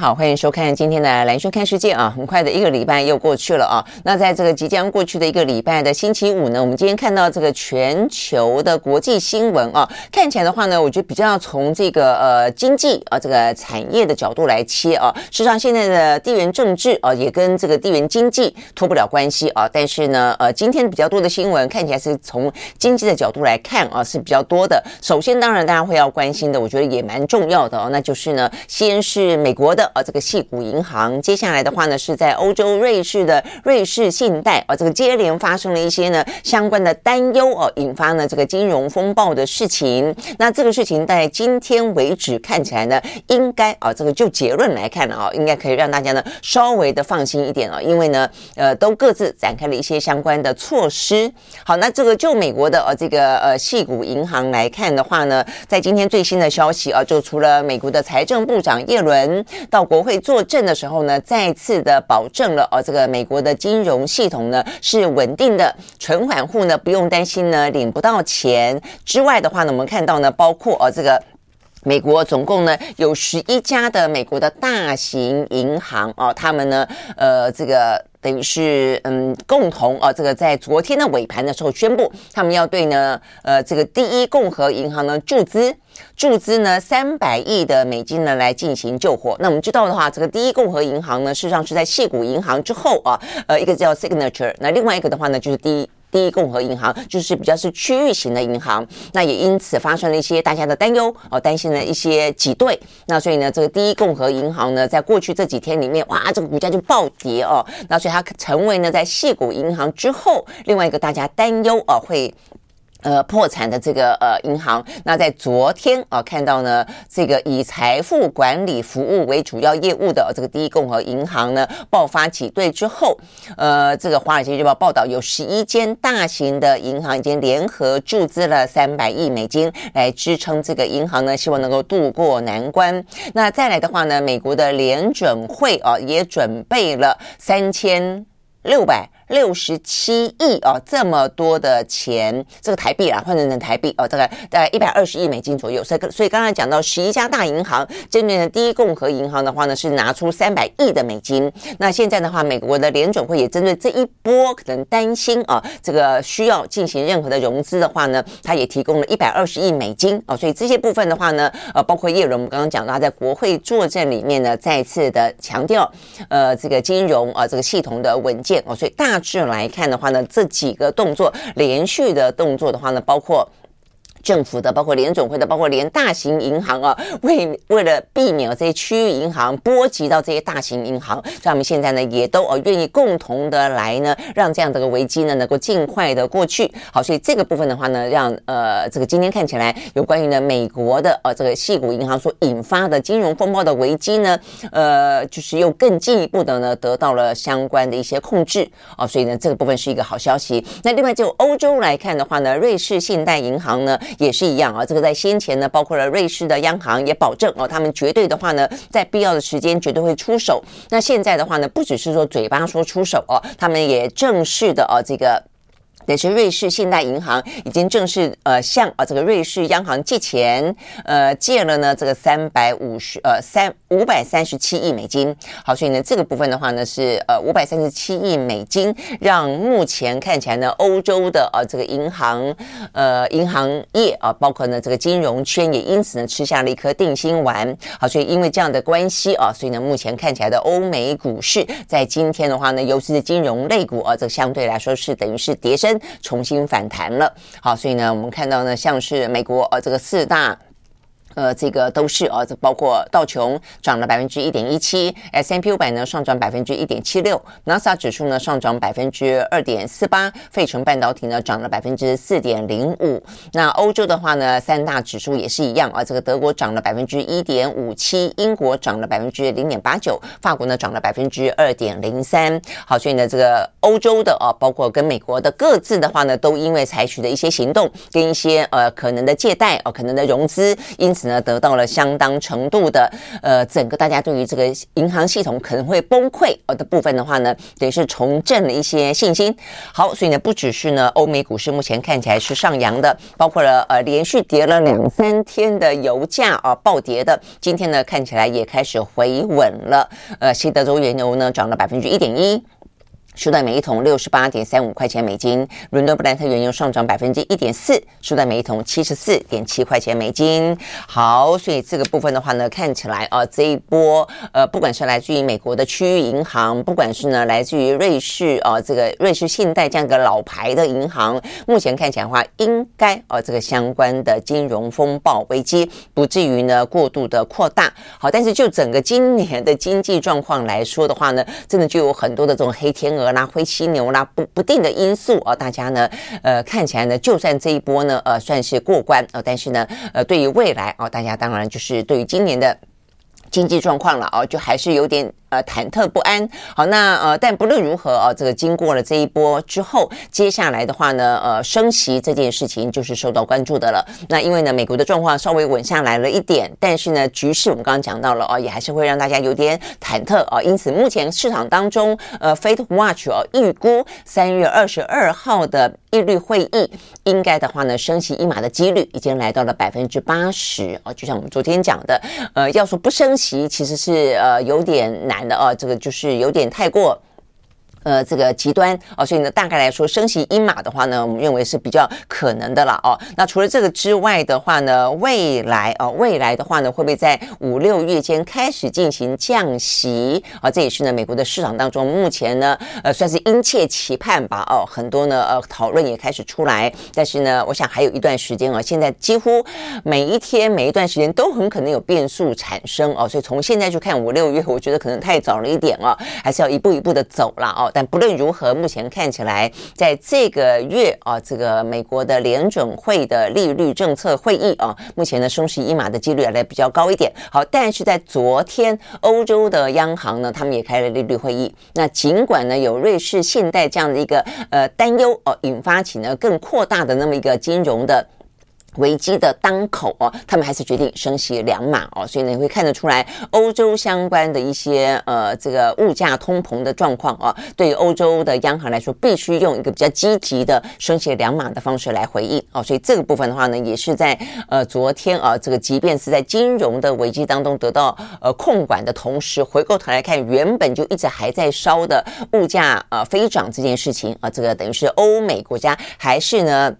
好，欢迎收看今天的兰轩看世界啊！很快的一个礼拜又过去了啊。那在这个即将过去的一个礼拜的星期五呢，我们今天看到这个全球的国际新闻啊，看起来的话呢，我觉得比较从这个呃经济啊这个产业的角度来切啊。事实上，现在的地缘政治啊也跟这个地缘经济脱不了关系啊。但是呢，呃，今天比较多的新闻看起来是从经济的角度来看啊是比较多的。首先，当然大家会要关心的，我觉得也蛮重要的哦，那就是呢，先是美国的。呃，这个矽谷银行，接下来的话呢，是在欧洲瑞士的瑞士信贷，啊，这个接连发生了一些呢相关的担忧哦，引发呢这个金融风暴的事情。那这个事情在今天为止看起来呢，应该啊，这个就结论来看啊，应该可以让大家呢稍微的放心一点啊，因为呢，呃，都各自展开了一些相关的措施。好，那这个就美国的呃这个呃矽谷银行来看的话呢，在今天最新的消息啊，就除了美国的财政部长耶伦。到国会作证的时候呢，再次的保证了哦，这个美国的金融系统呢是稳定的，存款户呢不用担心呢领不到钱。之外的话呢，我们看到呢，包括哦这个美国总共呢有十一家的美国的大型银行哦，他们呢呃这个等于是嗯共同啊这个在昨天的尾盘的时候宣布，他们要对呢呃这个第一共和银行呢注资。注资呢三百亿的美金呢来进行救火。那我们知道的话，这个第一共和银行呢，事实上是在谢谷银行之后啊，呃，一个叫 Signature，那另外一个的话呢，就是第一第一共和银行，就是比较是区域型的银行。那也因此发生了一些大家的担忧哦，担心了一些挤兑。那所以呢，这个第一共和银行呢，在过去这几天里面，哇，这个股价就暴跌哦。那所以它成为呢，在系股银行之后，另外一个大家担忧哦会。呃，破产的这个呃银行，那在昨天啊，看到呢，这个以财富管理服务为主要业务的这个第一共和银行呢，爆发挤兑之后，呃，这个《华尔街日报》报道，有十一间大型的银行已经联合注资了三百亿美金来支撑这个银行呢，希望能够渡过难关。那再来的话呢，美国的联准会啊，也准备了三千六百。六十七亿哦，这么多的钱，这个台币啊，换成成台币哦，大概大概一百二十亿美金左右。所以，所以刚才讲到十一家大银行，针对的第一共和银行的话呢，是拿出三百亿的美金。那现在的话，美国的联准会也针对这一波可能担心啊，这个需要进行任何的融资的话呢，他也提供了一百二十亿美金哦。所以这些部分的话呢，呃，包括叶伦，我们刚刚讲到他在国会作证里面呢，再次的强调，呃，这个金融啊，这个系统的稳健哦。所以大致来看的话呢，这几个动作连续的动作的话呢，包括。政府的，包括联总会的，包括连大型银行啊，为为了避免这些区域银行波及到这些大型银行，所以他们现在呢也都呃愿意共同的来呢，让这样的个危机呢能够尽快的过去。好，所以这个部分的话呢，让呃这个今天看起来有关于呢美国的呃这个矽谷银行所引发的金融风暴的危机呢，呃就是又更进一步的呢得到了相关的一些控制啊，所以呢这个部分是一个好消息。那另外就欧洲来看的话呢，瑞士信贷银行呢。也是一样啊，这个在先前呢，包括了瑞士的央行也保证哦，他们绝对的话呢，在必要的时间绝对会出手。那现在的话呢，不只是说嘴巴说出手哦，他们也正式的哦，这个。也是瑞士信贷银行已经正式呃向啊这个瑞士央行借钱，呃借了呢这个三百五十呃三五百三十七亿美金。好，所以呢这个部分的话呢是呃五百三十七亿美金，让目前看起来呢欧洲的啊这个银行呃银行业啊包括呢这个金融圈也因此呢吃下了一颗定心丸。好，所以因为这样的关系啊，所以呢目前看起来的欧美股市在今天的话呢，尤其是金融类股啊，这相对来说是等于是跌升。重新反弹了，好，所以呢，我们看到呢，像是美国呃这个四大呃，这个都是啊，这包括道琼涨了百分之一点一七，S&P 五百呢上涨百分之一点七六，纳斯达指数呢上涨百分之二点四八，费城半导体呢涨了百分之四点零五。那欧洲的话呢，三大指数也是一样啊，这个德国涨了百分之一点五七，英国涨了百分之零点八九，法国呢涨了百分之二点零三。好，所以呢，这个欧洲的啊，包括跟美国的各自的话呢，都因为采取的一些行动跟一些呃可能的借贷哦、可能的融资，因此。呢，得到了相当程度的，呃，整个大家对于这个银行系统可能会崩溃呃的部分的话呢，等于是重振了一些信心。好，所以呢，不只是呢，欧美股市目前看起来是上扬的，包括了呃连续跌了两三天的油价啊暴跌的，今天呢看起来也开始回稳了。呃，西德州原油呢涨了百分之一点一。输在每一桶六十八点三五块钱美金，伦敦布兰特原油上涨百分之一点四，输在每一桶七十四点七块钱美金。好，所以这个部分的话呢，看起来啊，这一波呃，不管是来自于美国的区域银行，不管是呢来自于瑞士啊，这个瑞士信贷这样一个老牌的银行，目前看起来的话，应该啊这个相关的金融风暴危机不至于呢过度的扩大。好，但是就整个今年的经济状况来说的话呢，真的就有很多的这种黑天鹅。啦，灰犀牛啦，不不定的因素啊，大家呢，呃，看起来呢，就算这一波呢，呃，算是过关啊，但是呢，呃，对于未来啊，大家当然就是对于今年的经济状况了啊，就还是有点。呃，忐忑不安。好，那呃，但不论如何啊，这个经过了这一波之后，接下来的话呢，呃，升息这件事情就是受到关注的了。那因为呢，美国的状况稍微稳下来了一点，但是呢，局势我们刚刚讲到了啊，也还是会让大家有点忐忑啊。因此，目前市场当中，呃，FedWatch 啊，预估三月二十二号的利率会议，应该的话呢，升息一码的几率已经来到了百分之八十啊。就像我们昨天讲的，呃，要说不升息，其实是呃有点难。的啊，这个就是有点太过。呃，这个极端哦，所以呢，大概来说，升息一码的话呢，我们认为是比较可能的了哦。那除了这个之外的话呢，未来哦，未来的话呢，会不会在五六月间开始进行降息啊？这也是呢，美国的市场当中目前呢，呃，算是殷切期盼吧哦。很多呢，呃，讨论也开始出来，但是呢，我想还有一段时间啊。现在几乎每一天、每一段时间都很可能有变数产生哦。所以从现在去看五六月，我觉得可能太早了一点哦，还是要一步一步的走了哦。但不论如何，目前看起来，在这个月啊，这个美国的联准会的利率政策会议啊，目前呢，升息一码的几率来比较高一点。好，但是在昨天，欧洲的央行呢，他们也开了利率会议。那尽管呢，有瑞士信贷这样的一个呃担忧哦，引发起呢更扩大的那么一个金融的。危机的当口哦，他们还是决定升息两码哦，所以呢，你会看得出来，欧洲相关的一些呃这个物价通膨的状况哦，对于欧洲的央行来说，必须用一个比较积极的升息两码的方式来回应哦，所以这个部分的话呢，也是在呃昨天啊，这个即便是在金融的危机当中得到呃控管的同时，回过头来看，原本就一直还在烧的物价呃飞涨这件事情啊，这个等于是欧美国家还是呢。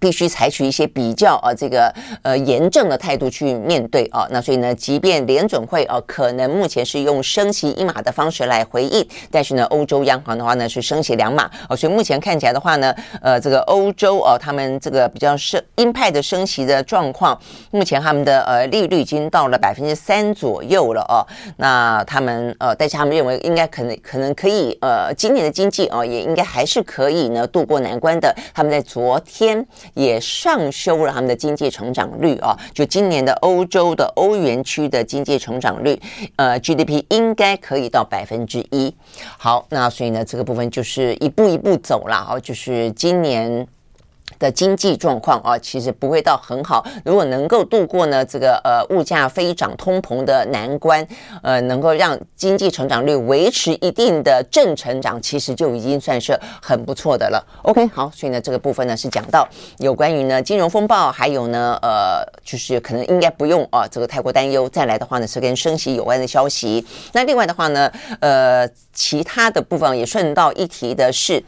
必须采取一些比较呃这个呃严正的态度去面对啊，那所以呢，即便联准会啊可能目前是用升息一码的方式来回应，但是呢，欧洲央行的话呢是升息两码啊，所以目前看起来的话呢，呃，这个欧洲哦，他们这个比较升鹰派的升息的状况，目前他们的呃利率已经到了百分之三左右了哦，那他们呃，但是他们认为应该可能可能可以呃，今年的经济啊也应该还是可以呢渡过难关的，他们在昨天。也上修了他们的经济成长率啊，就今年的欧洲的欧元区的经济成长率，呃，GDP 应该可以到百分之一。好，那所以呢，这个部分就是一步一步走了啊，就是今年。的经济状况啊，其实不会到很好。如果能够度过呢这个呃物价飞涨、通膨的难关，呃，能够让经济成长率维持一定的正成长，其实就已经算是很不错的了。OK，好，所以呢这个部分呢是讲到有关于呢金融风暴，还有呢呃就是可能应该不用啊这个太过担忧。再来的话呢是跟升息有关的消息。那另外的话呢呃其他的部分也顺道一提的是。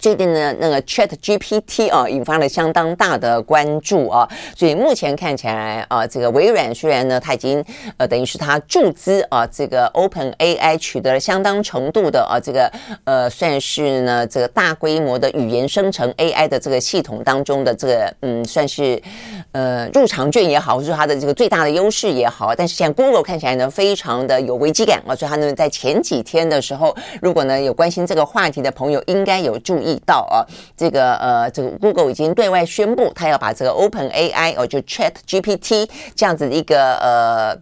最近呢，那个 Chat GPT 啊，引发了相当大的关注啊，所以目前看起来啊，这个微软虽然呢，它已经呃，等于是它注资啊，这个 Open AI 取得了相当程度的啊，这个呃，算是呢这个大规模的语言生成 AI 的这个系统当中的这个嗯，算是呃入场券也好，或者它的这个最大的优势也好，但是现在 Google 看起来呢，非常的有危机感啊，所以它呢在前几天的时候，如果呢有关心这个话题的朋友，应该有注意。到啊，这个呃，这个 Google 已经对外宣布，他要把这个 Open AI 哦，就 Chat GPT 这样子的一个呃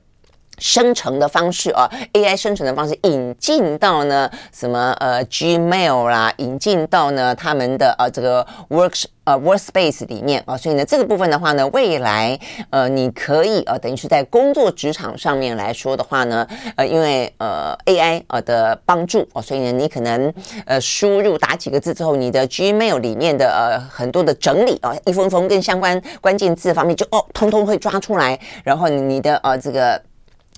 生成的方式啊，AI 生成的方式引进到呢什么呃 Gmail 啦，引进到呢他们的呃这个 Works。呃，Workspace 里面啊，所以呢，这个部分的话呢，未来呃，你可以呃，等于是在工作职场上面来说的话呢，呃，因为呃 AI 呃的帮助哦，所以呢，你可能呃输入打几个字之后，你的 Gmail 里面的呃很多的整理啊，一封封跟相关关键字方面就哦，通通会抓出来，然后你的呃这个。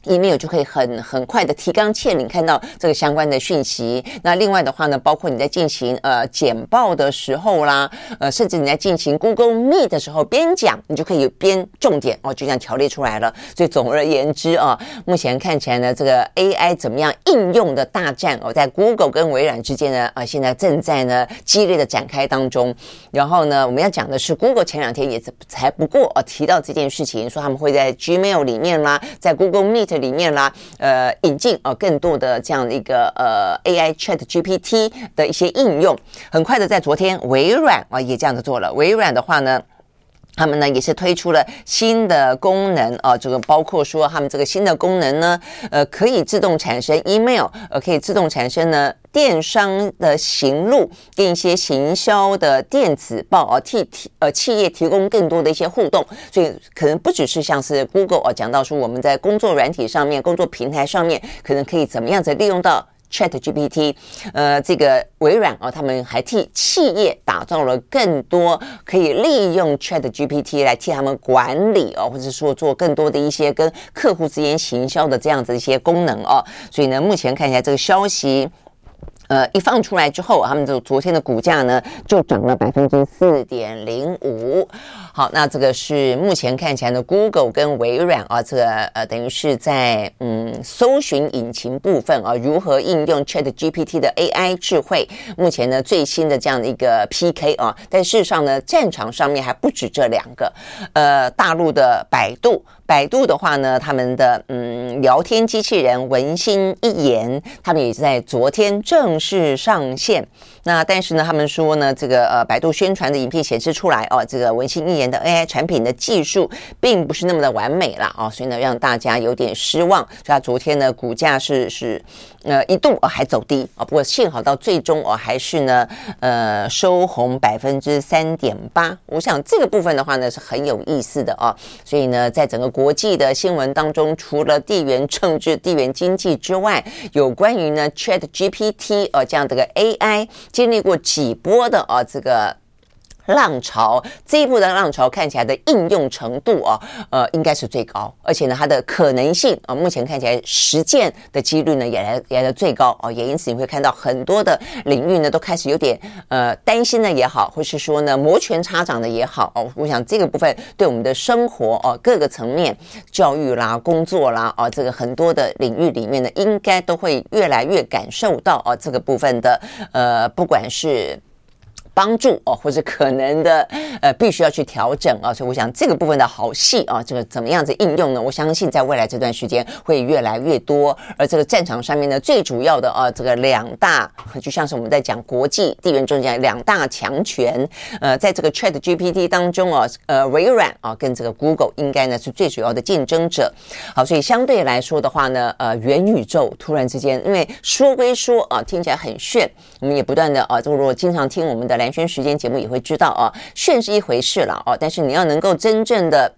Email 就可以很很快的提纲挈领看到这个相关的讯息。那另外的话呢，包括你在进行呃简报的时候啦，呃，甚至你在进行 Google Meet 的时候，边讲你就可以边重点哦，就这样条列出来了。所以总而言之啊，目前看起来呢，这个 AI 怎么样应用的大战哦，在 Google 跟微软之间呢，啊，现在正在呢激烈的展开当中。然后呢，我们要讲的是 Google 前两天也才不过啊提到这件事情，说他们会在 Gmail 里面啦，在 Google Meet。这里面啦，呃，引进啊更多的这样的一个呃 AI Chat GPT 的一些应用，很快的在昨天，微软啊也这样子做了。微软的话呢，他们呢也是推出了新的功能啊，这个包括说他们这个新的功能呢，呃，可以自动产生 email，呃，可以自动产生呢。电商的行录跟一些行销的电子报啊，替提呃企业提供更多的一些互动，所以可能不只是像是 Google 啊讲到说我们在工作软体上面、工作平台上面，可能可以怎么样子利用到 Chat GPT，呃，这个微软哦，他们还替企业打造了更多可以利用 Chat GPT 来替他们管理哦，或者说做更多的一些跟客户之间行销的这样子一些功能哦，所以呢，目前看一下这个消息。呃，一放出来之后，他们就昨天的股价呢就涨了百分之四点零五。好，那这个是目前看起来的 Google 跟微软啊，这个呃等于是在嗯搜寻引擎部分啊，如何应用 ChatGPT 的 AI 智慧，目前呢最新的这样的一个 PK 啊，但事实上呢战场上面还不止这两个，呃，大陆的百度。百度的话呢，他们的嗯聊天机器人文心一言，他们也在昨天正式上线。那但是呢，他们说呢，这个呃百度宣传的影片显示出来哦，这个文心一言的 AI 产品的技术并不是那么的完美了哦，所以呢让大家有点失望。所以它昨天呢股价是是呃一度哦还走低啊，不过幸好到最终哦还是呢呃收红百分之三点八。我想这个部分的话呢是很有意思的哦，所以呢在整个。国际的新闻当中，除了地缘政治、地缘经济之外，有关于呢 Chat GPT 呃这样的个 AI 经历过几波的啊这个。浪潮这一波的浪潮看起来的应用程度啊，呃，应该是最高，而且呢，它的可能性啊，目前看起来实践的几率呢也来也来最高啊，也因此你会看到很多的领域呢都开始有点呃担心的也好，或是说呢摩拳擦掌的也好哦，我想这个部分对我们的生活哦各个层面，教育啦、工作啦啊，这个很多的领域里面呢，应该都会越来越感受到啊这个部分的呃，不管是。帮助哦，或者可能的呃，必须要去调整啊，所以我想这个部分的好戏啊，这个怎么样子应用呢？我相信在未来这段时间会越来越多。而这个战场上面呢，最主要的啊，这个两大就像是我们在讲国际地缘政治两大强权，呃，在这个 Chat GPT 当中啊，呃，微软啊跟这个 Google 应该呢是最主要的竞争者。好，所以相对来说的话呢，呃，元宇宙突然之间，因为说归说啊，听起来很炫，我们也不断的啊，就如果经常听我们的来。宣时间节目也会知道啊，炫是一回事了哦，但是你要能够真正的，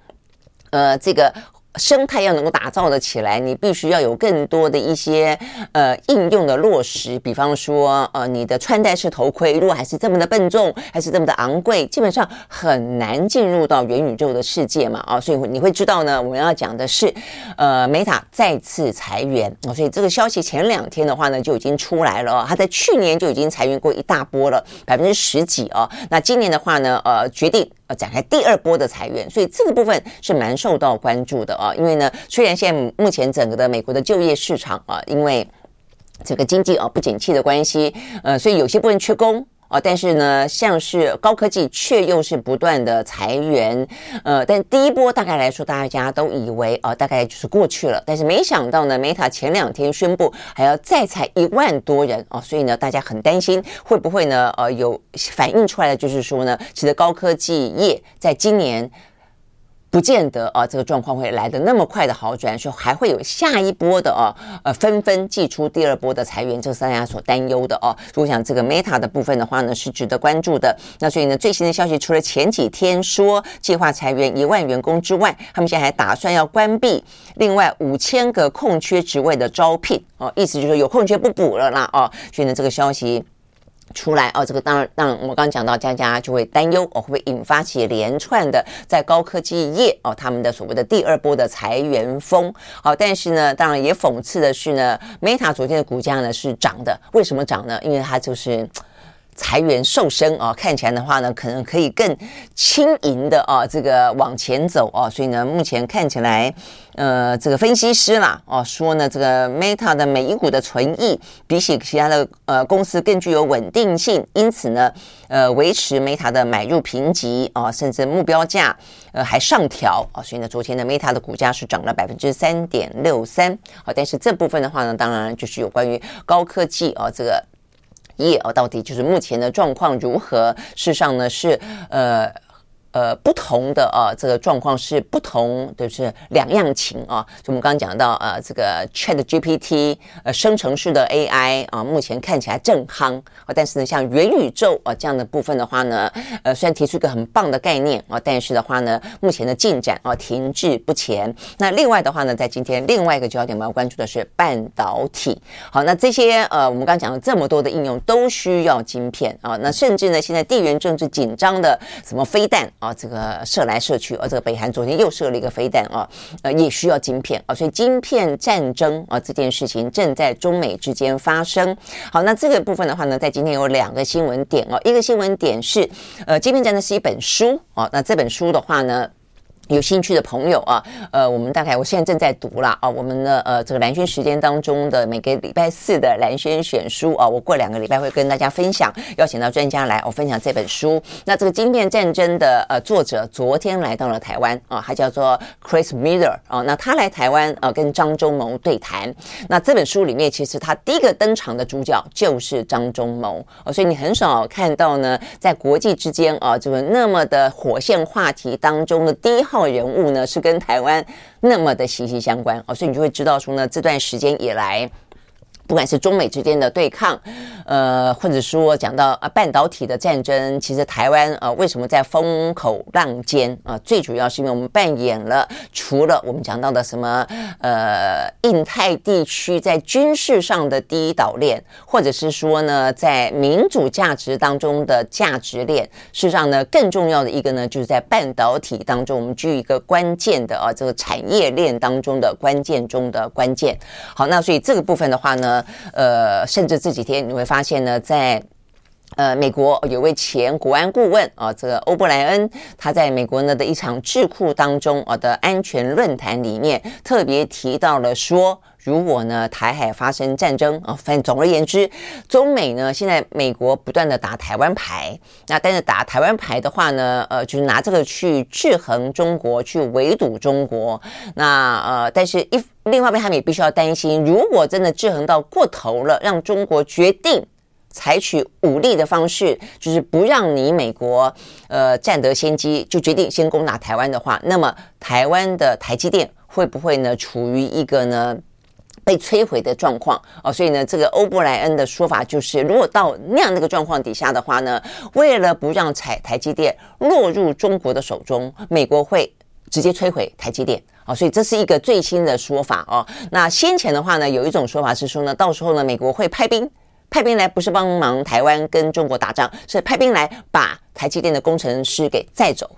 呃，这个生态要能够打造的起来，你必须要有更多的一些呃应用的落实。比方说，呃，你的穿戴式头盔如果还是这么的笨重，还是这么的昂贵，基本上很难进入到元宇宙的世界嘛。啊，所以你会知道呢，我们要讲的是，呃，Meta 再次裁员。所以这个消息前两天的话呢，就已经出来了。他在去年就已经裁员过一大波了，百分之十几哦。那今年的话呢，呃，决定。展开第二波的裁员，所以这个部分是蛮受到关注的啊。因为呢，虽然现在目前整个的美国的就业市场啊，因为这个经济啊不景气的关系，呃，所以有些部分缺工。啊，但是呢，像是高科技却又是不断的裁员，呃，但第一波大概来说，大家都以为啊，大概就是过去了。但是没想到呢，Meta 前两天宣布还要再裁一万多人啊，所以呢，大家很担心会不会呢，呃，有反映出来的就是说呢，其实高科技业在今年。不见得啊，这个状况会来得那么快的好转，说还会有下一波的啊，呃，纷纷祭出第二波的裁员，这是大家所担忧的哦。如果想这个 Meta 的部分的话呢，是值得关注的。那所以呢，最新的消息，除了前几天说计划裁员一万员工之外，他们现在还打算要关闭另外五千个空缺职位的招聘哦，意思就是说有空缺不补了啦哦。所以呢，这个消息。出来哦，这个当然，当然，我刚刚讲到，佳佳就会担忧哦，会不会引发起连串的在高科技业哦，他们的所谓的第二波的裁员风。好，但是呢，当然也讽刺的是呢，Meta 昨天的股价呢是涨的，为什么涨呢？因为它就是。裁员瘦身啊，看起来的话呢，可能可以更轻盈的啊，这个往前走啊，所以呢，目前看起来，呃，这个分析师啦，哦，说呢，这个 Meta 的每一股的存益比起其他的呃公司更具有稳定性，因此呢，呃，维持 Meta 的买入评级啊，甚至目标价呃还上调啊，所以呢，昨天的 Meta 的股价是涨了百分之三点六三，好，但是这部分的话呢，当然就是有关于高科技啊，这个。业啊，到底就是目前的状况如何？事实上呢，是呃。呃，不同的啊，这个状况是不同，就是两样情啊。就我们刚刚讲到，呃，这个 Chat GPT，呃，生成式的 AI 啊，目前看起来正夯。但是呢，像元宇宙啊这样的部分的话呢，呃，虽然提出一个很棒的概念啊，但是的话呢，目前的进展啊停滞不前。那另外的话呢，在今天另外一个焦点我们要关注的是半导体。好，那这些呃，我们刚刚讲了这么多的应用都需要晶片啊。那甚至呢，现在地缘政治紧张的什么飞弹。啊，这个射来射去，而、这个北韩昨天又射了一个飞弹啊，呃，也需要晶片啊，所以晶片战争啊这件事情正在中美之间发生。好，那这个部分的话呢，在今天有两个新闻点哦、一个新闻点是，呃，晶片战争是一本书哦，那这本书的话呢。有兴趣的朋友啊，呃，我们大概我现在正在读了啊，我们的呃这个蓝轩时间当中的每个礼拜四的蓝轩选书啊，我过两个礼拜会跟大家分享，邀请到专家来我分享这本书。那这个晶片战争的呃作者昨天来到了台湾啊，他叫做 Chris Miller 啊，那他来台湾呃跟张忠谋对谈。那这本书里面其实他第一个登场的主角就是张忠谋啊，所以你很少看到呢在国际之间啊这个那么的火线话题当中的第一号。人物呢是跟台湾那么的息息相关哦，所以你就会知道说呢，这段时间以来。不管是中美之间的对抗，呃，或者说讲到啊半导体的战争，其实台湾呃为什么在风口浪尖啊？最主要是因为我们扮演了除了我们讲到的什么呃印太地区在军事上的第一岛链，或者是说呢在民主价值当中的价值链，事实上呢更重要的一个呢就是在半导体当中，我们具一个关键的啊这个产业链当中的关键中的关键。好，那所以这个部分的话呢。呃，甚至这几天你会发现呢，在呃美国有位前国安顾问啊，这个欧布莱恩，他在美国呢的一场智库当中啊的安全论坛里面，特别提到了说，如果呢台海发生战争啊，反正总而言之，中美呢现在美国不断的打台湾牌，那但是打台湾牌的话呢，呃，就是拿这个去制衡中国，去围堵中国，那呃，但是一。另外一边，他们也必须要担心，如果真的制衡到过头了，让中国决定采取武力的方式，就是不让你美国呃占得先机，就决定先攻打台湾的话，那么台湾的台积电会不会呢处于一个呢被摧毁的状况？哦，所以呢，这个欧布莱恩的说法就是，如果到那样那个状况底下的话呢，为了不让台台积电落入中国的手中，美国会直接摧毁台积电。啊，所以这是一个最新的说法哦。那先前的话呢，有一种说法是说呢，到时候呢，美国会派兵，派兵来不是帮忙台湾跟中国打仗，是派兵来把台积电的工程师给载走。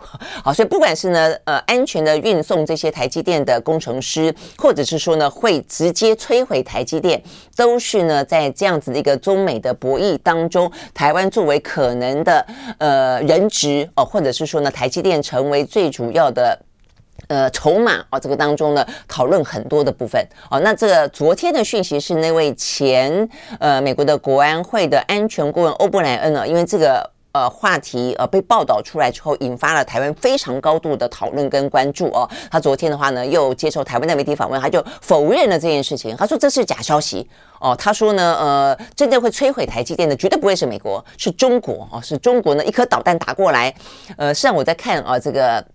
好，所以不管是呢，呃，安全的运送这些台积电的工程师，或者是说呢，会直接摧毁台积电，都是呢，在这样子的一个中美的博弈当中，台湾作为可能的呃人质哦，或者是说呢，台积电成为最主要的。呃，筹码啊，这个当中呢，讨论很多的部分哦。那这个昨天的讯息是那位前呃美国的国安会的安全顾问欧布莱恩呢，因为这个呃话题呃被报道出来之后，引发了台湾非常高度的讨论跟关注哦。他昨天的话呢，又接受台湾的媒体访问，他就否认了这件事情，他说这是假消息哦。他说呢，呃，真正会摧毁台积电的绝对不会是美国，是中国哦，是中国呢一颗导弹打过来。呃，实际上我在看啊这个。《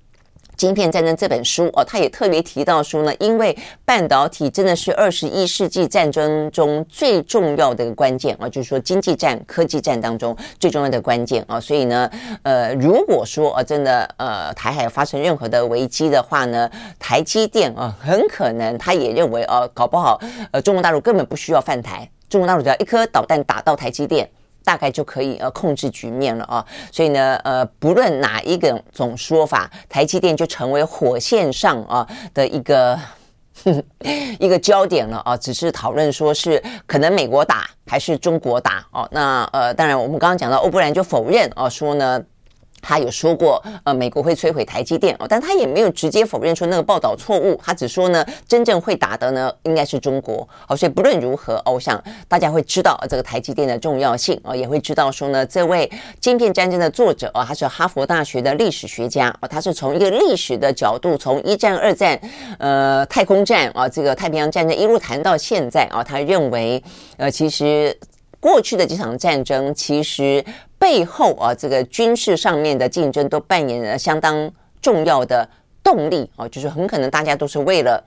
晶片战争》这本书哦，他也特别提到说呢，因为半导体真的是二十一世纪战争中最重要的一个关键啊，就是说经济战、科技战当中最重要的关键啊，所以呢，呃，如果说啊真的呃台海发生任何的危机的话呢，台积电啊很可能他也认为啊，搞不好呃中国大陆根本不需要犯台，中国大陆只要一颗导弹打到台积电。大概就可以呃控制局面了啊，所以呢呃不论哪一个种说法，台积电就成为火线上啊的一个 一个焦点了啊，只是讨论说是可能美国打还是中国打哦，那呃当然我们刚刚讲到欧布兰就否认啊说呢。他有说过，呃，美国会摧毁台积电哦，但他也没有直接否认说那个报道错误，他只说呢，真正会打的呢，应该是中国。好，所以不论如何，哦，我想大家会知道这个台积电的重要性哦，也会知道说呢，这位晶片战争的作者哦，他是哈佛大学的历史学家哦，他是从一个历史的角度，从一战、二战，呃，太空战啊，这个太平洋战争一路谈到现在啊，他认为，呃，其实。过去的几场战争，其实背后啊，这个军事上面的竞争都扮演了相当重要的动力啊，就是很可能大家都是为了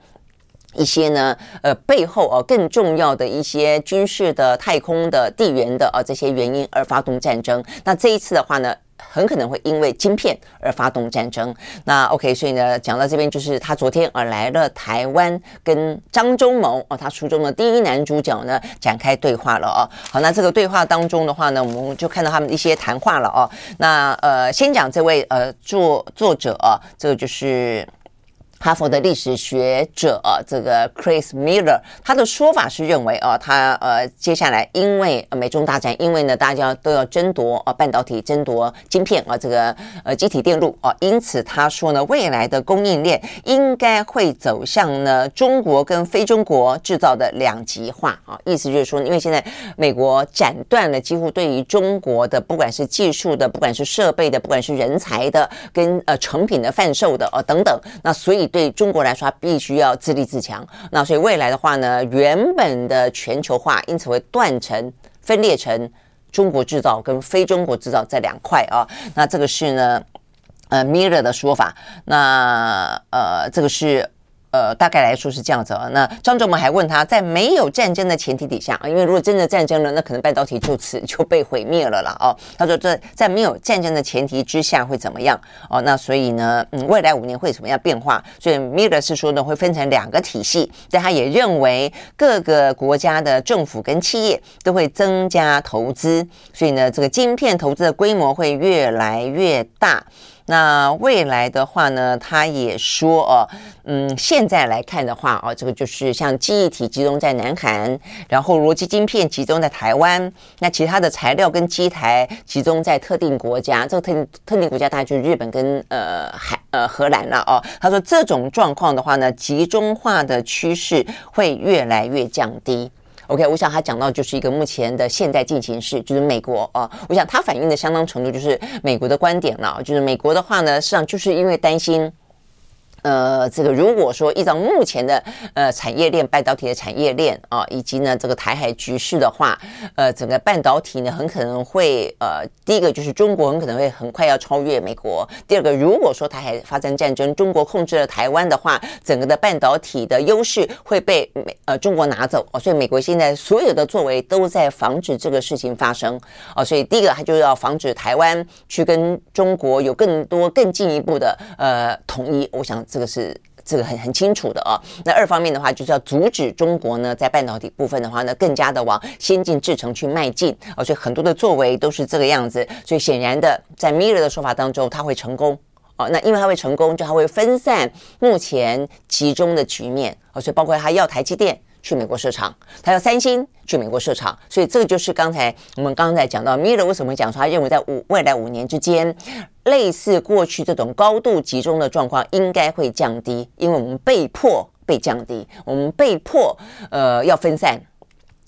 一些呢，呃，背后啊更重要的一些军事的、太空的、地缘的啊这些原因而发动战争。那这一次的话呢，很可能会因为晶片而发动战争。那 OK，所以呢，讲到这边就是他昨天而来了台湾，跟张忠谋哦，他书中的第一男主角呢展开对话了哦。好，那这个对话当中的话呢，我们就看到他们一些谈话了哦。那呃，先讲这位呃作作者啊，这个就是。哈佛的历史学者，这个 Chris Miller，他的说法是认为啊，他呃接下来因为美中大战，因为呢大家都要争夺啊半导体、争夺晶片啊，这个呃积体电路啊，因此他说呢，未来的供应链应该会走向呢中国跟非中国制造的两极化啊，意思就是说，因为现在美国斩断了几乎对于中国的不管是技术的、不管是设备的、不管是人才的跟呃成品的贩售的啊等等，那所以。对中国来说，它必须要自立自强。那所以未来的话呢，原本的全球化因此会断成、分裂成中国制造跟非中国制造这两块啊。那这个是呢，呃，Mirror 的说法。那呃，这个是。呃，大概来说是这样子啊。那张忠谋还问他在没有战争的前提底下啊，因为如果真的战争了，那可能半导体就此就被毁灭了啦。哦。他说这在没有战争的前提之下会怎么样？哦，那所以呢，嗯，未来五年会怎么样变化？所以 Miller 是说呢，会分成两个体系，但他也认为各个国家的政府跟企业都会增加投资，所以呢，这个晶片投资的规模会越来越大。那未来的话呢，他也说哦，嗯，现在来看的话哦，这个就是像记忆体集中在南韩，然后逻辑晶片集中在台湾，那其他的材料跟机台集中在特定国家，这个特定特定国家大概就是日本跟呃海呃荷兰了哦。他说这种状况的话呢，集中化的趋势会越来越降低。OK，我想他讲到就是一个目前的现在进行式，就是美国啊，我想他反映的相当程度就是美国的观点了，就是美国的话呢，实际上就是因为担心。呃，这个如果说依照目前的呃产业链，半导体的产业链啊，以及呢这个台海局势的话，呃，整个半导体呢很可能会呃，第一个就是中国很可能会很快要超越美国。第二个，如果说台海发生战争，中国控制了台湾的话，整个的半导体的优势会被美呃中国拿走哦。所以美国现在所有的作为都在防止这个事情发生哦。所以第一个，他就要防止台湾去跟中国有更多更进一步的呃统一。我想。这个是这个很很清楚的啊。那二方面的话，就是要阻止中国呢在半导体部分的话呢，更加的往先进制程去迈进啊。所以很多的作为都是这个样子。所以显然的，在 Miller 的说法当中，他会成功啊。那因为他会成功，就他会分散目前集中的局面啊。所以包括他要台积电。去美国设厂，他要三星去美国设厂，所以这个就是刚才我们刚才讲到，Miller 为什么讲说他认为在五未来五年之间，类似过去这种高度集中的状况应该会降低，因为我们被迫被降低，我们被迫呃要分散。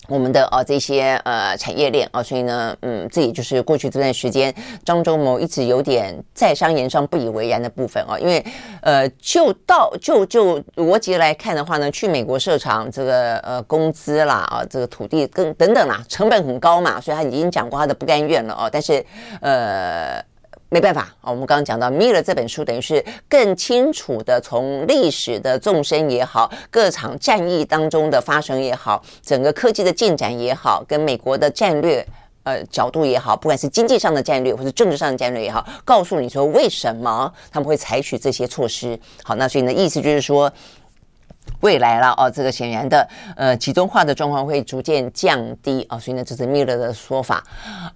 我们的呃这些呃产业链啊，所以呢，嗯，这也就是过去这段时间张忠谋一直有点在商言商不以为然的部分啊，因为呃就到就就逻辑来看的话呢，去美国设厂这个呃工资啦啊，这个土地更等等啦，成本很高嘛，所以他已经讲过他的不甘愿了哦，但是呃。没办法啊，我们刚刚讲到《Miller》这本书，等于是更清楚的从历史的纵深也好，各场战役当中的发生也好，整个科技的进展也好，跟美国的战略呃角度也好，不管是经济上的战略或者政治上的战略也好，告诉你说为什么他们会采取这些措施。好，那所以呢，意思就是说。未来了哦，这个显然的，呃，集中化的状况会逐渐降低啊，所以呢，这是 Miller 的说法。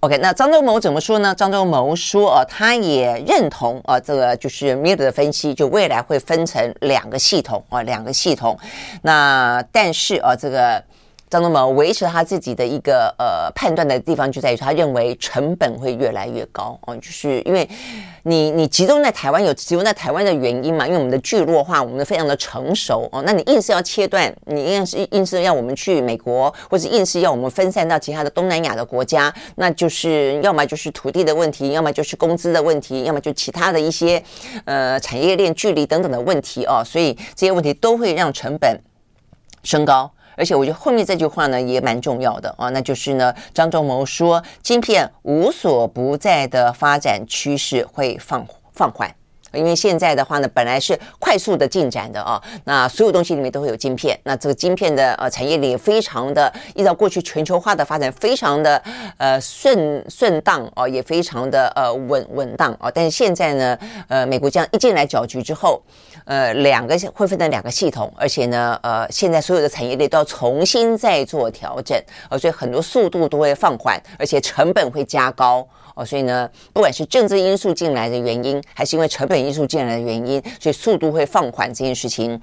OK，那张忠谋怎么说呢？张忠谋说，哦，他也认同啊，这个就是 Miller 的分析，就未来会分成两个系统啊，两个系统。那但是啊，这个。张忠谋维持他自己的一个呃判断的地方，就在于他认为成本会越来越高哦，就是因为你你集中在台湾有集中在台湾的原因嘛，因为我们的聚落化，我们的非常的成熟哦，那你硬是要切断，你硬是硬是要我们去美国，或者硬是要我们分散到其他的东南亚的国家，那就是要么就是土地的问题，要么就是工资的问题，要么就其他的一些呃产业链距离等等的问题哦，所以这些问题都会让成本升高。而且我觉得后面这句话呢也蛮重要的啊，那就是呢，张忠谋说，晶片无所不在的发展趋势会放放缓。因为现在的话呢，本来是快速的进展的啊，那所有东西里面都会有晶片，那这个晶片的呃产业链也非常的依照过去全球化的发展，非常的呃顺顺当哦，也非常的呃稳稳当啊。但是现在呢，呃，美国这样一进来搅局之后，呃，两个会分成两个系统，而且呢，呃，现在所有的产业链都要重新再做调整，呃，所以很多速度都会放缓，而且成本会加高。哦，所以呢，不管是政治因素进来的原因，还是因为成本因素进来的原因，所以速度会放缓这件事情，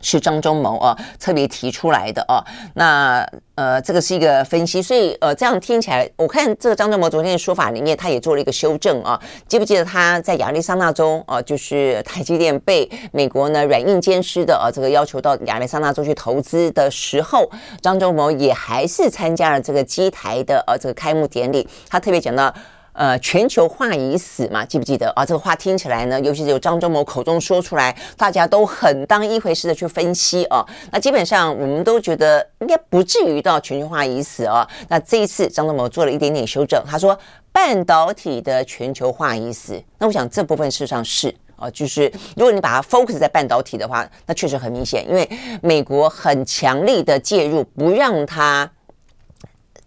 是张忠谋啊特别提出来的啊。那呃，这个是一个分析，所以呃，这样听起来，我看这个张忠谋昨天的说法里面，他也做了一个修正啊。记不记得他在亚利桑那州啊，就是台积电被美国呢软硬兼施的啊，这个要求到亚利桑那州去投资的时候，张忠谋也还是参加了这个机台的呃、啊、这个开幕典礼，他特别讲到。呃，全球化已死嘛？记不记得啊？这个话听起来呢，尤其是由张忠谋口中说出来，大家都很当一回事的去分析啊。那基本上我们都觉得应该不至于到全球化已死啊。那这一次张忠谋做了一点点修正，他说半导体的全球化已死。那我想这部分事实上是啊，就是如果你把它 focus 在半导体的话，那确实很明显，因为美国很强力的介入，不让它。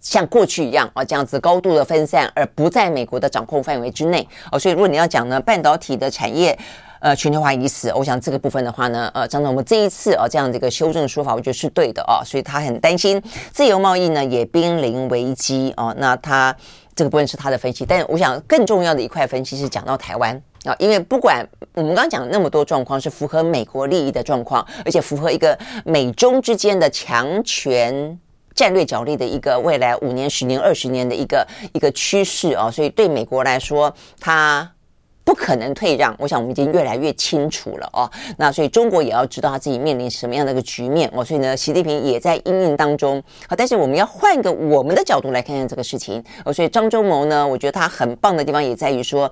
像过去一样啊，这样子高度的分散，而不在美国的掌控范围之内哦。所以，如果你要讲呢，半导体的产业呃全球化已死，我想这个部分的话呢，呃，张总，我们这一次啊这样的一个修正说法，我觉得是对的啊。所以他很担心自由贸易呢也濒临危机哦。那他这个部分是他的分析，但我想更重要的一块分析是讲到台湾啊，因为不管我们刚刚讲那么多状况是符合美国利益的状况，而且符合一个美中之间的强权。战略角力的一个未来五年、十年、二十年的一个一个趋势啊，所以对美国来说，它不可能退让。我想我们已经越来越清楚了哦。那所以中国也要知道他自己面临什么样的一个局面哦。所以呢，习近平也在阴影当中。好，但是我们要换个我们的角度来看看这个事情哦。所以张忠谋呢，我觉得他很棒的地方也在于说。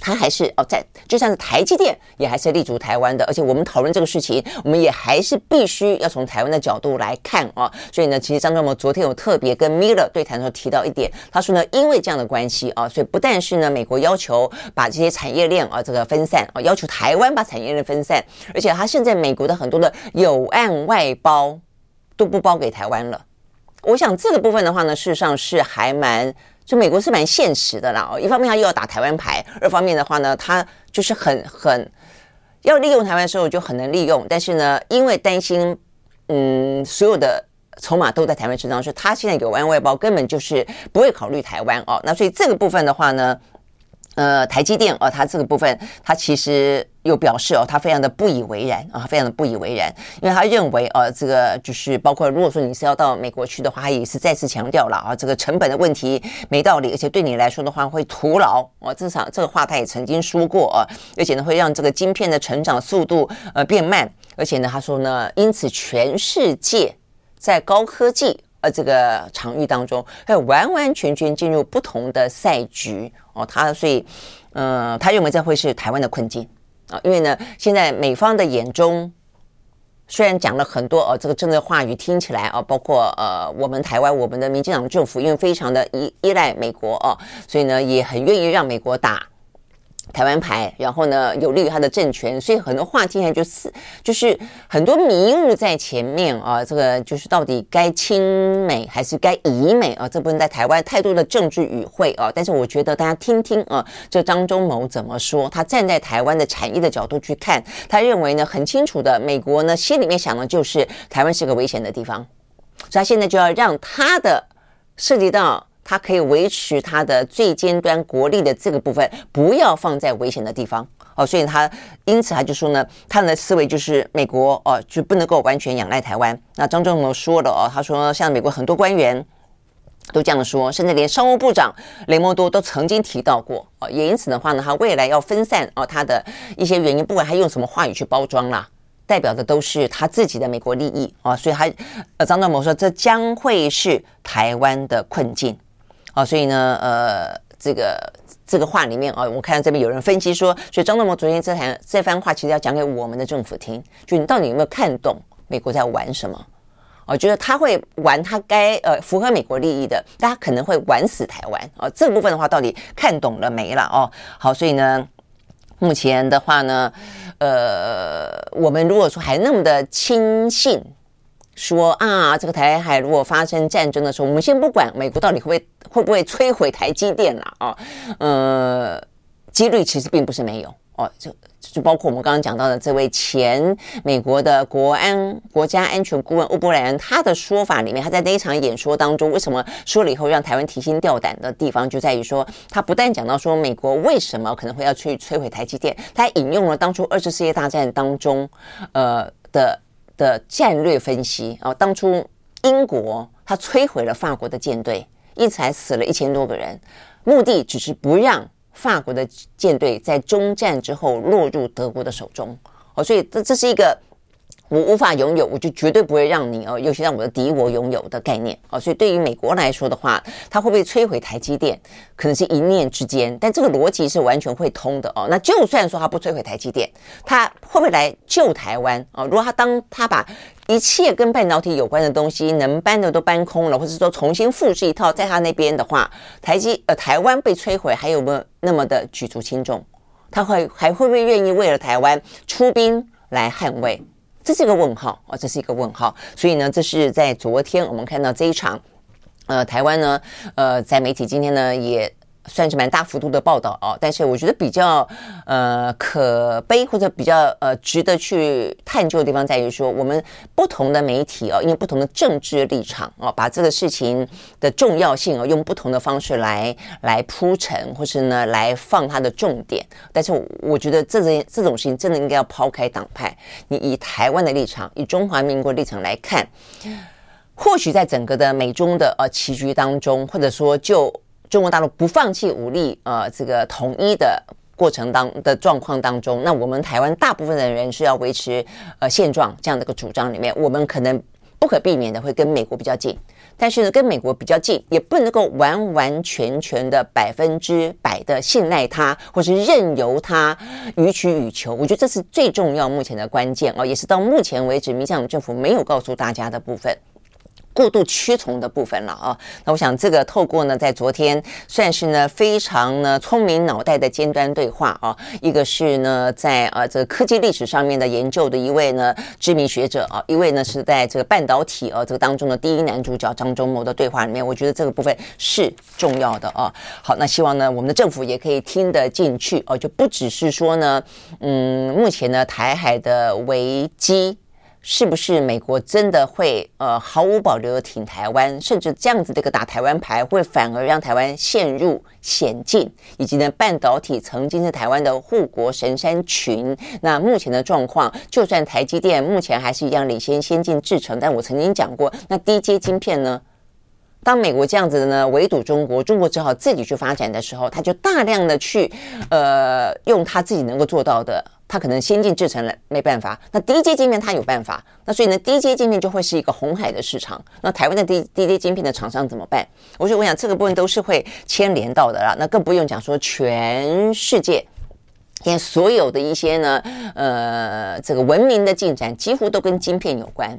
他还是哦，在就像是台积电也还是立足台湾的，而且我们讨论这个事情，我们也还是必须要从台湾的角度来看啊。所以呢，其实张忠谋昨天有特别跟 Miller 对谈的时候提到一点，他说呢，因为这样的关系啊，所以不但是呢，美国要求把这些产业链啊这个分散啊，要求台湾把产业链分散，而且他现在美国的很多的有案外包都不包给台湾了。我想这个部分的话呢，事实上是还蛮。就美国是蛮现实的啦，一方面他又要打台湾牌，二方面的话呢，他就是很很要利用台湾的时候就很能利用，但是呢，因为担心，嗯，所有的筹码都在台湾身上，所以他现在有湾外包，根本就是不会考虑台湾哦。那所以这个部分的话呢，呃，台积电哦，它这个部分，它其实又表示哦，他非常的不以为然啊，非常的不以为然，因为他认为呃，这个就是包括如果说你是要到美国去的话，他也是再次强调了啊，这个成本的问题没道理，而且对你来说的话会徒劳哦，至少这个话他也曾经说过啊，而且呢会让这个晶片的成长速度呃变慢，而且呢他说呢，因此全世界在高科技。呃，这个场域当中，会完完全全进入不同的赛局哦。他所以，呃，他认为这会是台湾的困境因为呢，现在美方的眼中虽然讲了很多哦这个政治话语，听起来啊，包括呃我们台湾我们的民进党政府，因为非常的依依赖美国啊，所以呢也很愿意让美国打。台湾牌，然后呢，有利于他的政权，所以很多话听起来就是就是很多迷雾在前面啊。这个就是到底该亲美还是该疑美啊？这不能在台湾太多的政治语汇啊。但是我觉得大家听听啊，这张忠谋怎么说？他站在台湾的产业的角度去看，他认为呢很清楚的，美国呢心里面想的就是台湾是个危险的地方，所以他现在就要让他的涉及到。他可以维持他的最尖端国力的这个部分，不要放在危险的地方哦，所以他因此他就说呢，他的思维就是美国哦，就不能够完全仰赖台湾。那张忠谋说了哦，他说像美国很多官员都这样说，甚至连商务部长雷蒙多都曾经提到过哦，也因此的话呢，他未来要分散哦他的一些原因，不管他用什么话语去包装啦，代表的都是他自己的美国利益啊，所以他呃张忠谋说，这将会是台湾的困境。啊，所以呢，呃，这个这个话里面啊，我看到这边有人分析说，所以张德谋昨天这谈这番话，其实要讲给我们的政府听，就你到底有没有看懂美国在玩什么？我觉得他会玩他该呃符合美国利益的，但他可能会玩死台湾啊。这部分的话，到底看懂了没了？哦，好，所以呢，目前的话呢，呃，我们如果说还那么的轻信。说啊，这个台海如果发生战争的时候，我们先不管美国到底会不会会不会摧毁台积电了啊？呃，几率其实并不是没有哦。就就包括我们刚刚讲到的这位前美国的国安国家安全顾问欧伯莱恩，他的说法里面，他在那一场演说当中，为什么说了以后让台湾提心吊胆的地方，就在于说，他不但讲到说美国为什么可能会要去摧毁台积电，他还引用了当初二次世界大战当中呃的。的战略分析啊，当初英国他摧毁了法国的舰队，因此还死了一千多个人，目的只是不让法国的舰队在中战之后落入德国的手中哦，所以这这是一个。我无法拥有，我就绝对不会让你哦，尤其让我的敌我拥有的概念哦。所以对于美国来说的话，它会不会摧毁台积电，可能是一念之间，但这个逻辑是完全会通的哦。那就算说它不摧毁台积电，它会不会来救台湾啊？如果他当他把一切跟半导体有关的东西能搬的都搬空了，或者说重新复制一套在他那边的话，台积呃台湾被摧毁还有没有那么的举足轻重？他会还会不会愿意为了台湾出兵来捍卫？这是一个问号啊，这是一个问号。所以呢，这是在昨天我们看到这一场，呃，台湾呢，呃，在媒体今天呢也。算是蛮大幅度的报道哦，但是我觉得比较呃可悲或者比较呃值得去探究的地方在于说，我们不同的媒体哦，因为不同的政治立场哦，把这个事情的重要性哦，用不同的方式来来铺陈，或是呢来放它的重点。但是我觉得这件这种事情真的应该要抛开党派，你以台湾的立场，以中华民国立场来看，或许在整个的美中的呃棋局当中，或者说就。中国大陆不放弃武力，呃，这个统一的过程当的状况当中，那我们台湾大部分的人是要维持呃现状这样的一个主张里面，我们可能不可避免的会跟美国比较近，但是呢，跟美国比较近也不能够完完全全的百分之百的信赖他，或是任由他予取予求。我觉得这是最重要目前的关键哦，也是到目前为止民进党政府没有告诉大家的部分。过度屈从的部分了啊，那我想这个透过呢，在昨天算是呢非常呢聪明脑袋的尖端对话啊，一个是呢在呃这个科技历史上面的研究的一位呢知名学者啊，一位呢是在这个半导体啊这个当中的第一男主角张忠谋的对话里面，我觉得这个部分是重要的啊。好，那希望呢我们的政府也可以听得进去哦，就不只是说呢，嗯，目前呢台海的危机。是不是美国真的会呃毫无保留的挺台湾，甚至这样子的一个打台湾牌，会反而让台湾陷入险境？以及呢，半导体曾经是台湾的护国神山群，那目前的状况，就算台积电目前还是一样领先先进制程，但我曾经讲过，那低阶晶片呢？当美国这样子的呢围堵中国，中国只好自己去发展的时候，他就大量的去呃用他自己能够做到的。它可能先进制程了没办法，那低阶晶片它有办法，那所以呢，低阶晶片就会是一个红海的市场。那台湾的低低阶晶片的厂商怎么办？我说，我想这个部分都是会牵连到的啦。那更不用讲说全世界，现在所有的一些呢，呃，这个文明的进展几乎都跟晶片有关。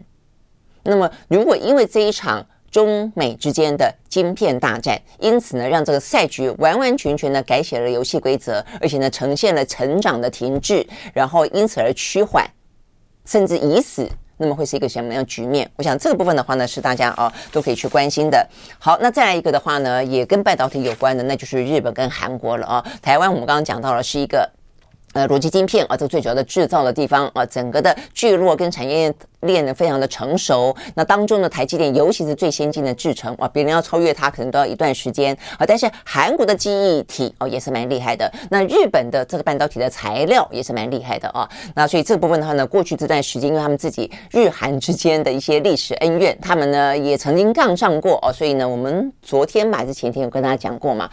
那么，如果因为这一场，中美之间的晶片大战，因此呢，让这个赛局完完全全的改写了游戏规则，而且呢，呈现了成长的停滞，然后因此而趋缓，甚至已死。那么会是一个什么样的局面？我想这个部分的话呢，是大家啊都可以去关心的。好，那再来一个的话呢，也跟半导体有关的，那就是日本跟韩国了啊。台湾我们刚刚讲到了是一个。呃，逻辑晶片啊，这个最主要的制造的地方啊，整个的聚落跟产业链呢非常的成熟。那当中的台积电，尤其是最先进的制程啊，别人要超越它，可能都要一段时间啊。但是韩国的记忆体哦，也是蛮厉害的。那日本的这个半导体的材料也是蛮厉害的啊。那所以这部分的话呢，过去这段时间，因为他们自己日韩之间的一些历史恩怨，他们呢也曾经杠上过哦。所以呢，我们昨天嘛，还是前天有跟大家讲过嘛。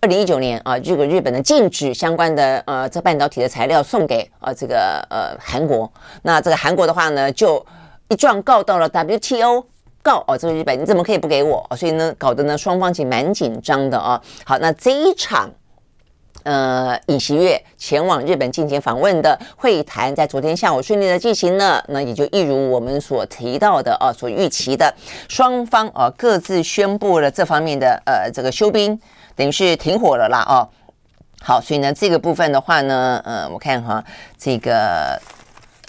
二零一九年啊，这个日本的禁止相关的呃这半导体的材料送给呃这个呃韩国，那这个韩国的话呢，就一状告到了 WTO，告哦这个日本你怎么可以不给我？所以呢，搞得呢双方其实蛮紧张的啊。好，那这一场呃尹锡悦前往日本进行访问的会谈，在昨天下午顺利的进行了，那也就一如我们所提到的啊，所预期的，双方啊各自宣布了这方面的呃这个休兵。等于是停火了啦，哦，好，所以呢，这个部分的话呢，呃，我看哈，这个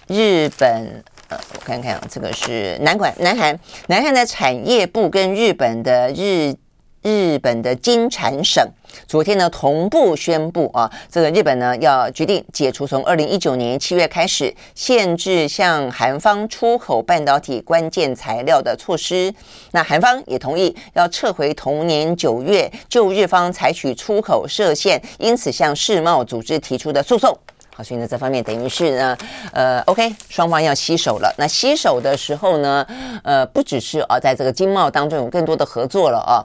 日本，呃，我看看啊，这个是南管南韩，南韩的产业部跟日本的日。日本的金产省昨天呢同步宣布啊，这个日本呢要决定解除从二零一九年七月开始限制向韩方出口半导体关键材料的措施。那韩方也同意要撤回同年九月就日方采取出口设限，因此向世贸组织提出的诉讼。好，所以呢这方面等于是呢，呃，OK，双方要携手了。那携手的时候呢，呃，不只是啊，在这个经贸当中有更多的合作了啊。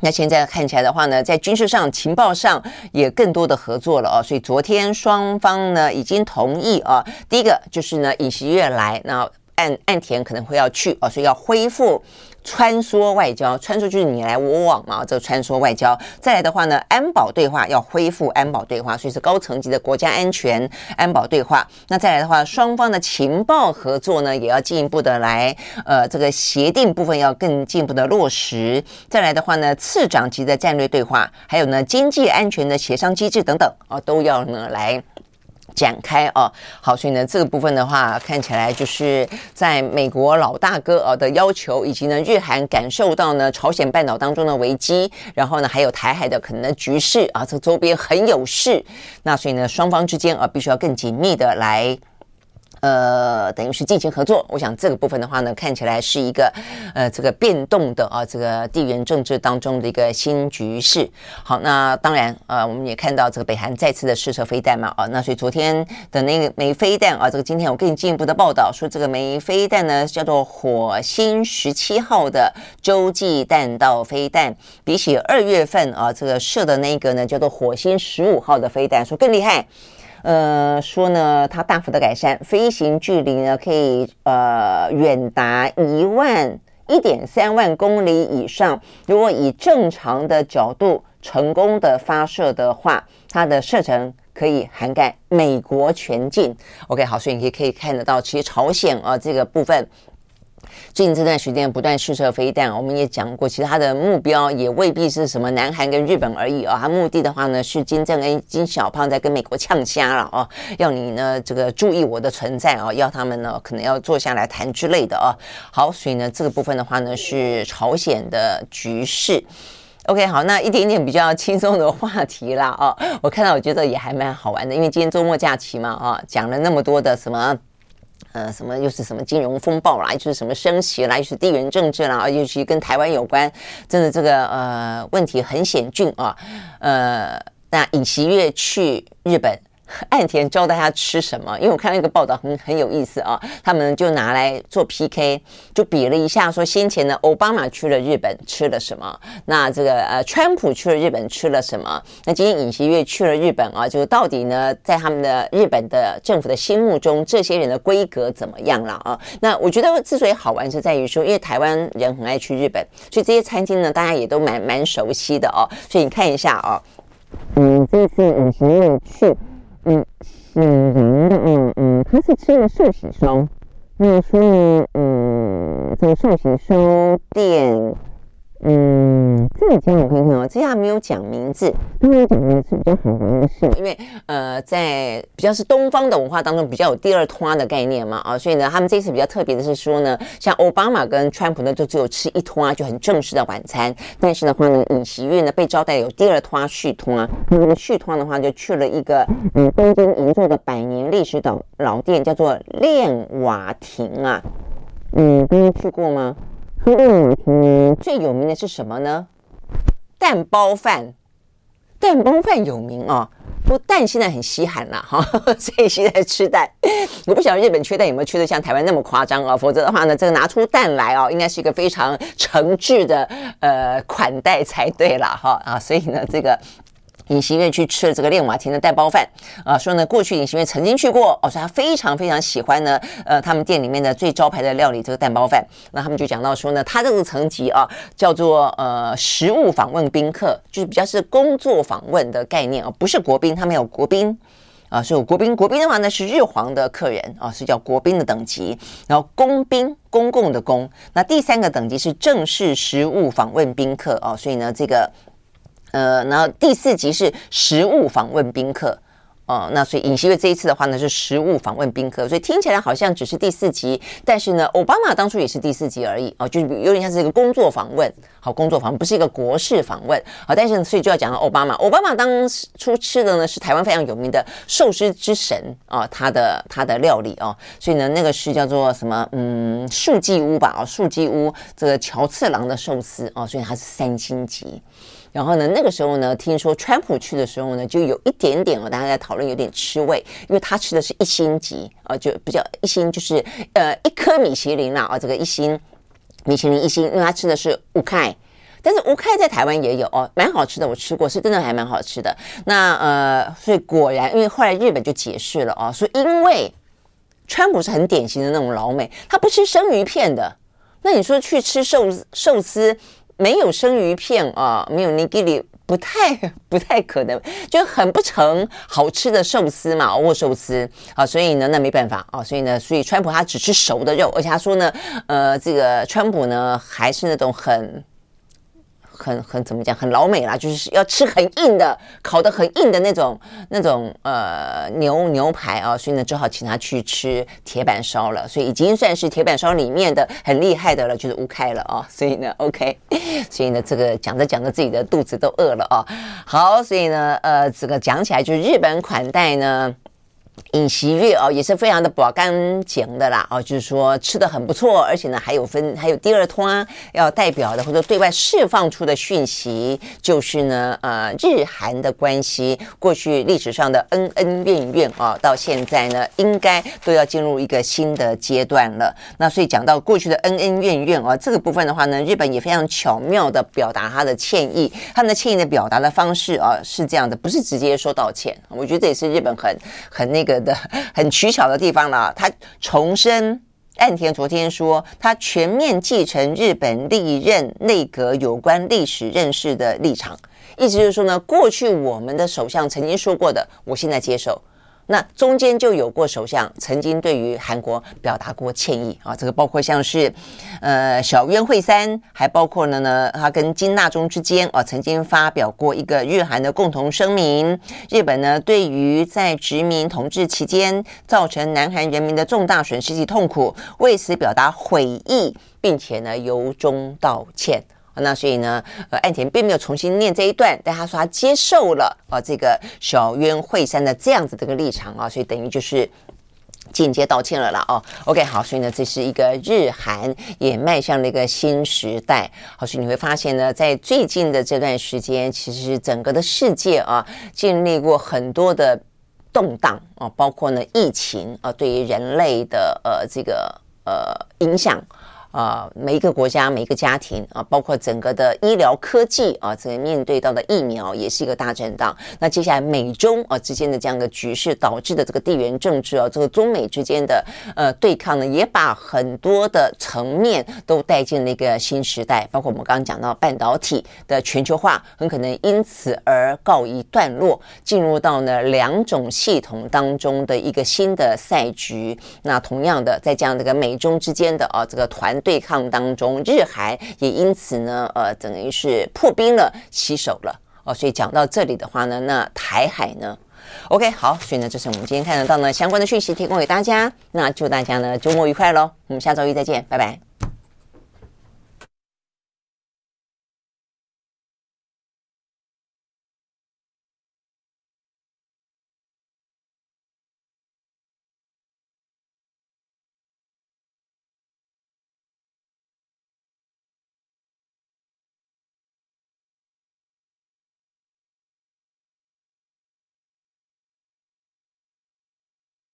那现在看起来的话呢，在军事上、情报上也更多的合作了哦，所以昨天双方呢已经同意啊，第一个就是呢尹锡悦来，那岸岸田可能会要去哦，所以要恢复。穿梭外交，穿梭就是你来我往嘛，这个穿梭外交。再来的话呢，安保对话要恢复安保对话，所以是高层级的国家安全安保对话。那再来的话，双方的情报合作呢，也要进一步的来，呃，这个协定部分要更进一步的落实。再来的话呢，次长级的战略对话，还有呢，经济安全的协商机制等等啊，都要呢来。展开哦，好，所以呢，这个部分的话，看起来就是在美国老大哥啊的要求，以及呢，日韩感受到呢，朝鲜半岛当中的危机，然后呢，还有台海的可能的局势啊，这周边很有事，那所以呢，双方之间啊，必须要更紧密的来。呃，等于是进行合作，我想这个部分的话呢，看起来是一个呃这个变动的啊，这个地缘政治当中的一个新局势。好，那当然呃，我们也看到这个北韩再次的试射飞弹嘛，啊，那所以昨天的那个枚飞弹啊，这个今天我更进一步的报道说，这个枚飞弹呢叫做火星十七号的洲际弹道飞弹，比起二月份啊这个射的那个呢叫做火星十五号的飞弹说更厉害。呃，说呢，它大幅的改善飞行距离呢，可以呃远达一万一点三万公里以上。如果以正常的角度成功的发射的话，它的射程可以涵盖美国全境。OK，好，所以你可以可以看得到，其实朝鲜啊这个部分。最近这段时间不断试射飞弹，我们也讲过，其实他的目标也未必是什么南韩跟日本而已啊、哦，他目的的话呢是金正恩、金小胖在跟美国呛虾了哦，要你呢这个注意我的存在哦，要他们呢可能要坐下来谈之类的哦。好，所以呢这个部分的话呢是朝鲜的局势。OK，好，那一点点比较轻松的话题啦哦，我看到我觉得也还蛮好玩的，因为今天周末假期嘛啊、哦，讲了那么多的什么。呃，什么又是什么金融风暴啦，又是什么升息啦，又是地缘政治啦，尤其跟台湾有关，真的这个呃问题很险峻啊。呃，那尹锡悦去日本。岸田教大家吃什么？因为我看到一个报道很很有意思啊，他们就拿来做 PK，就比了一下，说先前呢，奥巴马去了日本吃了什么？那这个呃，川普去了日本吃了什么？那今天尹锡悦去了日本啊，就是到底呢，在他们的日本的政府的心目中，这些人的规格怎么样了啊？那我觉得之所以好玩是在于说，因为台湾人很爱去日本，所以这些餐厅呢，大家也都蛮蛮熟悉的哦。所以你看一下啊，嗯，这次尹锡悦去。嗯，是人的，嗯嗯，他是吃了寿喜烧，那说呢，嗯，在寿喜烧店。嗯，这家我看看哦，这家没有讲名字，没有讲名字比较好玩的是，因为呃，在比较是东方的文化当中，比较有第二摊的概念嘛啊，所以呢，他们这次比较特别的是说呢，像奥巴马跟川普呢，就只有吃一摊就很正式的晚餐，但是的话呢，尹锡悦呢被招待有第二摊续摊，那么续摊的话就去了一个嗯东京银座的百年历史的老店，叫做练瓦亭啊，嗯，大家去过吗？嗯嗯，最有名的是什么呢？蛋包饭，蛋包饭有名哦。不过蛋现在很稀罕了哈，所以现在吃蛋。我不晓得日本缺蛋有没有缺的像台湾那么夸张啊？否则的话呢，这个拿出蛋来哦，应该是一个非常诚挚的呃款待才对了哈啊。所以呢，这个。尹锡悦去吃了这个练瓦亭的蛋包饭啊，说呢，过去尹锡悦曾经去过哦，说他非常非常喜欢呢，呃，他们店里面的最招牌的料理这个蛋包饭。那他们就讲到说呢，他这个层级啊，叫做呃实物访问宾客，就是比较是工作访问的概念啊，不是国宾，他们有国宾啊，是有国宾，国宾的话呢是日皇的客人啊，是叫国宾的等级，然后公宾，公共的公，那第三个等级是正式实物访问宾客啊，所以呢这个。呃，然后第四集是实物访问宾客。哦，那所以尹锡悦这一次的话呢是实物访问宾客，所以听起来好像只是第四集，但是呢，奥巴马当初也是第四集而已哦，就是有点像是一个工作访问，好，工作访不是一个国事访问，好，但是呢所以就要讲到奥巴马，奥巴马当初吃的呢是台湾非常有名的寿司之神啊，他的他的料理哦，所以呢那个是叫做什么嗯树记屋吧，哦树记屋这个乔次郎的寿司哦，所以它是三星级。然后呢，那个时候呢，听说川普去的时候呢，就有一点点哦，大家在讨论有点吃味，因为他吃的是一星级啊，就比较一星就是呃一颗米其林啦啊，这个一星米其林一星，因为他吃的是乌开，但是乌开在台湾也有哦，蛮好吃的，我吃过，是真的还蛮好吃的。那呃，所以果然，因为后来日本就解释了哦，说因为川普是很典型的那种老美，他不吃生鱼片的，那你说去吃寿寿司？没有生鱼片啊，没有尼基里，不太 不太可能，就很不成好吃的寿司嘛，握寿司啊，所以呢，那没办法啊，所以呢，所以川普他只吃熟的肉，而且他说呢，呃，这个川普呢还是那种很。很很怎么讲，很老美啦，就是要吃很硬的，烤得很硬的那种那种呃牛牛排啊，所以呢，只好请他去吃铁板烧了。所以已经算是铁板烧里面的很厉害的了，就是乌开了啊。所以呢，OK，所以呢，这个讲着讲着自己的肚子都饿了啊。好，所以呢，呃，这个讲起来就是日本款待呢。尹锡悦哦，也是非常的不干净的啦哦，就是说吃的很不错，而且呢还有分还有第二通啊要代表的或者对外释放出的讯息，就是呢呃日韩的关系过去历史上的恩恩怨怨啊、哦，到现在呢应该都要进入一个新的阶段了。那所以讲到过去的恩恩怨怨啊、哦，这个部分的话呢，日本也非常巧妙的表达他的歉意，他们的歉意的表达的方式啊、哦、是这样的，不是直接说道歉，我觉得这也是日本很很那个。的很取巧的地方了。他重申，岸田昨天说，他全面继承日本历任内阁有关历史认识的立场，意思就是说呢，过去我们的首相曾经说过的，我现在接受。那中间就有过首相曾经对于韩国表达过歉意啊，这个包括像是，呃，小渊惠三，还包括了呢，他跟金大中之间啊，曾经发表过一个日韩的共同声明。日本呢，对于在殖民统治期间造成南韩人民的重大损失及痛苦，为此表达悔意，并且呢，由衷道歉。那所以呢，呃，岸田并没有重新念这一段，但他说他接受了啊，这个小渊惠三的这样子的一个立场啊，所以等于就是间接道歉了啦哦。OK，好，所以呢，这是一个日韩也迈向了一个新时代。好，所以你会发现呢，在最近的这段时间，其实整个的世界啊，经历过很多的动荡啊，包括呢疫情啊，对于人类的呃这个呃影响。啊，每一个国家、每一个家庭啊，包括整个的医疗科技啊，这个面对到的疫苗也是一个大震荡。那接下来美中啊之间的这样的局势导致的这个地缘政治啊，这个中美之间的呃对抗呢，也把很多的层面都带进了一个新时代。包括我们刚刚讲到半导体的全球化，很可能因此而告一段落，进入到呢两种系统当中的一个新的赛局。那同样的，在这样的一个美中之间的啊这个团。对抗当中，日韩也因此呢，呃，等于是破冰了、起手了哦。所以讲到这里的话呢，那台海呢？OK，好，所以呢，这是我们今天看得到呢相关的讯息，提供给大家。那祝大家呢周末愉快喽！我们下周一再见，拜拜。